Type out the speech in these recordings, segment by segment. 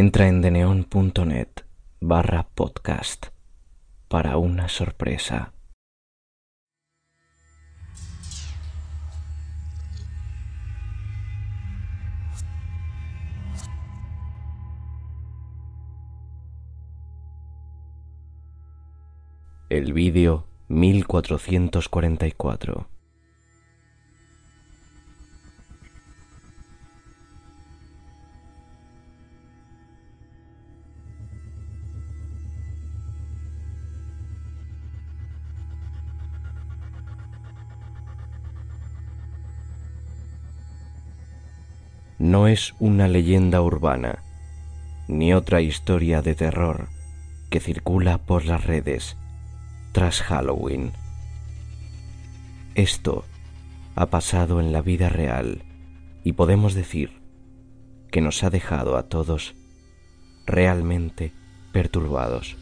Entra en deneon.net barra podcast para una sorpresa. El vídeo 1444 no es una leyenda urbana, ni otra historia de terror que circula por las redes tras Halloween. Esto ha pasado en la vida real y podemos decir que nos ha dejado a todos realmente perturbados.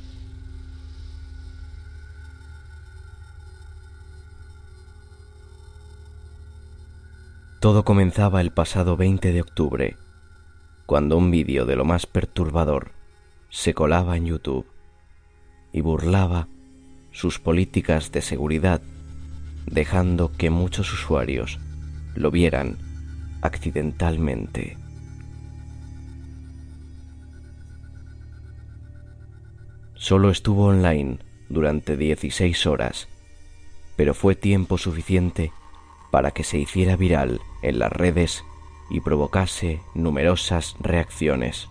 Todo comenzaba el pasado 20 de octubre, cuando un vídeo de lo más perturbador se colaba en YouTube y burlaba sus políticas de seguridad, dejando que muchos usuarios lo vieran accidentalmente. Solo estuvo online durante 16 horas, pero fue tiempo suficiente para que se hiciera viral en las redes y provocase numerosas reacciones.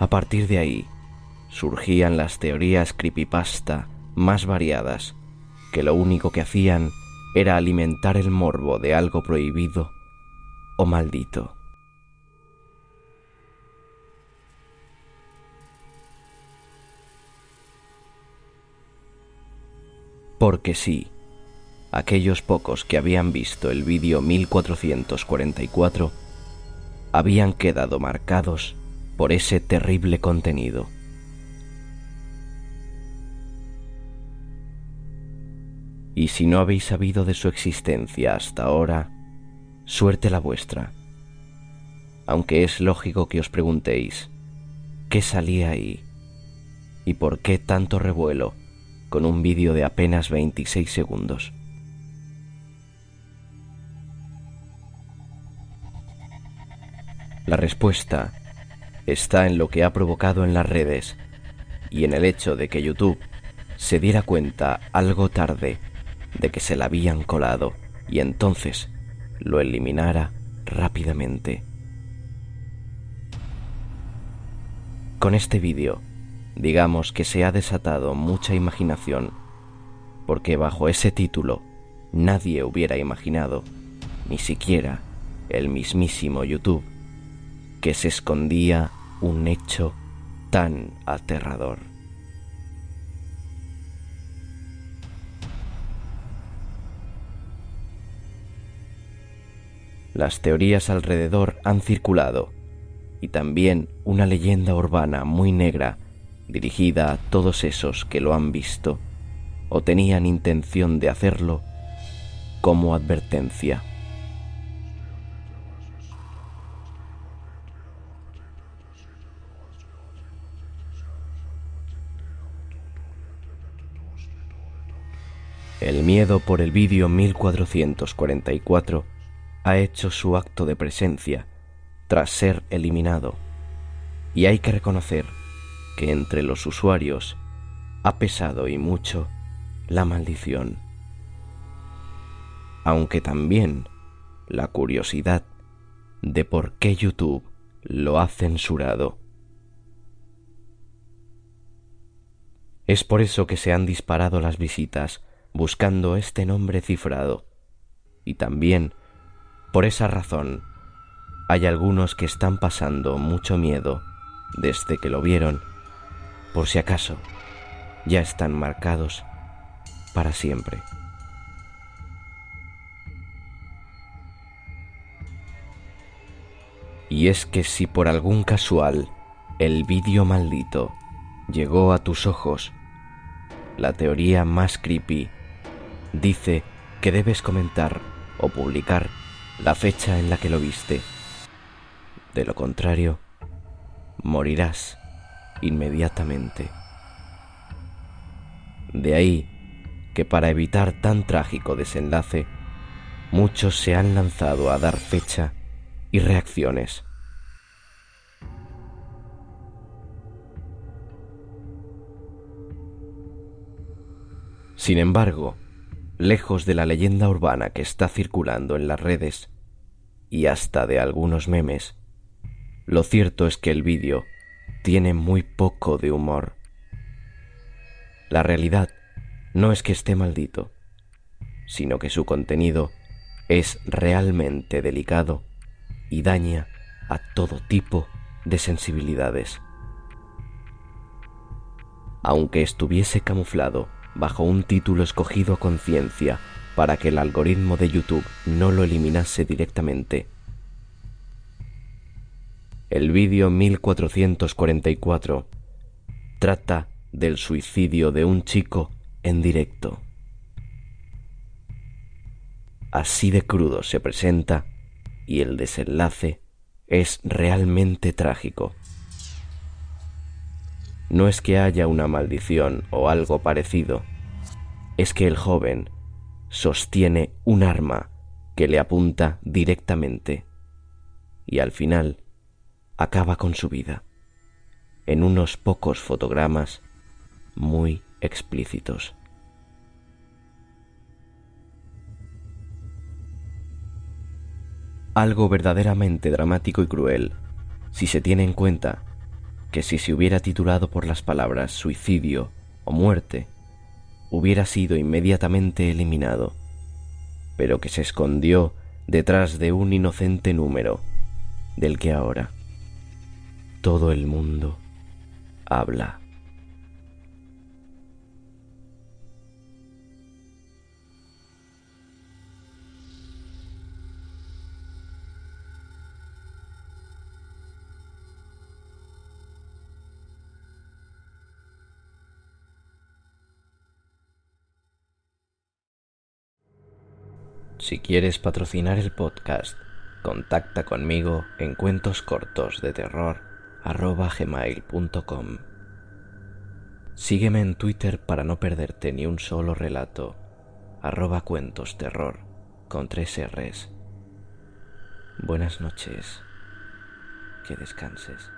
A partir de ahí, surgían las teorías creepypasta más variadas, que lo único que hacían era alimentar el morbo de algo prohibido o maldito. Porque sí, aquellos pocos que habían visto el vídeo 1444 habían quedado marcados por ese terrible contenido. Y si no habéis sabido de su existencia hasta ahora, suerte la vuestra. Aunque es lógico que os preguntéis, ¿qué salía ahí? ¿Y por qué tanto revuelo? Con un vídeo de apenas 26 segundos. La respuesta está en lo que ha provocado en las redes y en el hecho de que YouTube se diera cuenta algo tarde de que se la habían colado y entonces lo eliminara rápidamente. Con este vídeo digamos que se ha desatado mucha imaginación, porque bajo ese título nadie hubiera imaginado, ni siquiera el mismísimo YouTube, que se escondía un hecho tan aterrador. Las teorías alrededor han circulado y también una leyenda urbana muy negra dirigida a todos esos que lo han visto o tenían intención de hacerlo como advertencia. El miedo por el vídeo 1444 ha hecho su acto de presencia tras ser eliminado, y hay que reconocer que entre los usuarios ha pesado y mucho la maldición, aunque también la curiosidad de por qué YouTube lo ha censurado. Es por eso que se han disparado las visitas buscando este nombre cifrado, y también por esa razón hay algunos que están pasando mucho miedo desde que lo vieron por si acaso, ya están marcados para siempre. Y es que si por algún casual el vídeo maldito llegó a tus ojos, la teoría más creepy dice que debes comentar o publicar la fecha en la que lo viste De lo contrario, morirás inmediatamente. De ahí que para evitar tan trágico desenlace, muchos se han lanzado a dar fecha y reacciones. Sin embargo, lejos de la leyenda urbana que está circulando en las redes y hasta de algunos memes, lo cierto es que el vídeo tiene muy poco de humor. La realidad no es que esté maldito, sino que su contenido es realmente delicado y daña a todo tipo de sensibilidades. Aunque estuviese camuflado bajo un título escogido a conciencia para que el algoritmo de YouTube no lo eliminase directamente, el vídeo 1444 trata del suicidio de un chico en directo. Así de crudo se presenta y el desenlace es realmente trágico. No es que haya una maldición o algo parecido, es que el joven sostiene un arma que le apunta directamente y al final acaba con su vida en unos pocos fotogramas muy explícitos. Algo verdaderamente dramático y cruel si se tiene en cuenta que si se hubiera titulado por las palabras suicidio o muerte, hubiera sido inmediatamente eliminado, pero que se escondió detrás de un inocente número del que ahora todo el mundo habla. Si quieres patrocinar el podcast, contacta conmigo en cuentos cortos de terror gmail.com. Sígueme en Twitter para no perderte ni un solo relato. Arroba cuentos terror con tres R's. Buenas noches. Que descanses.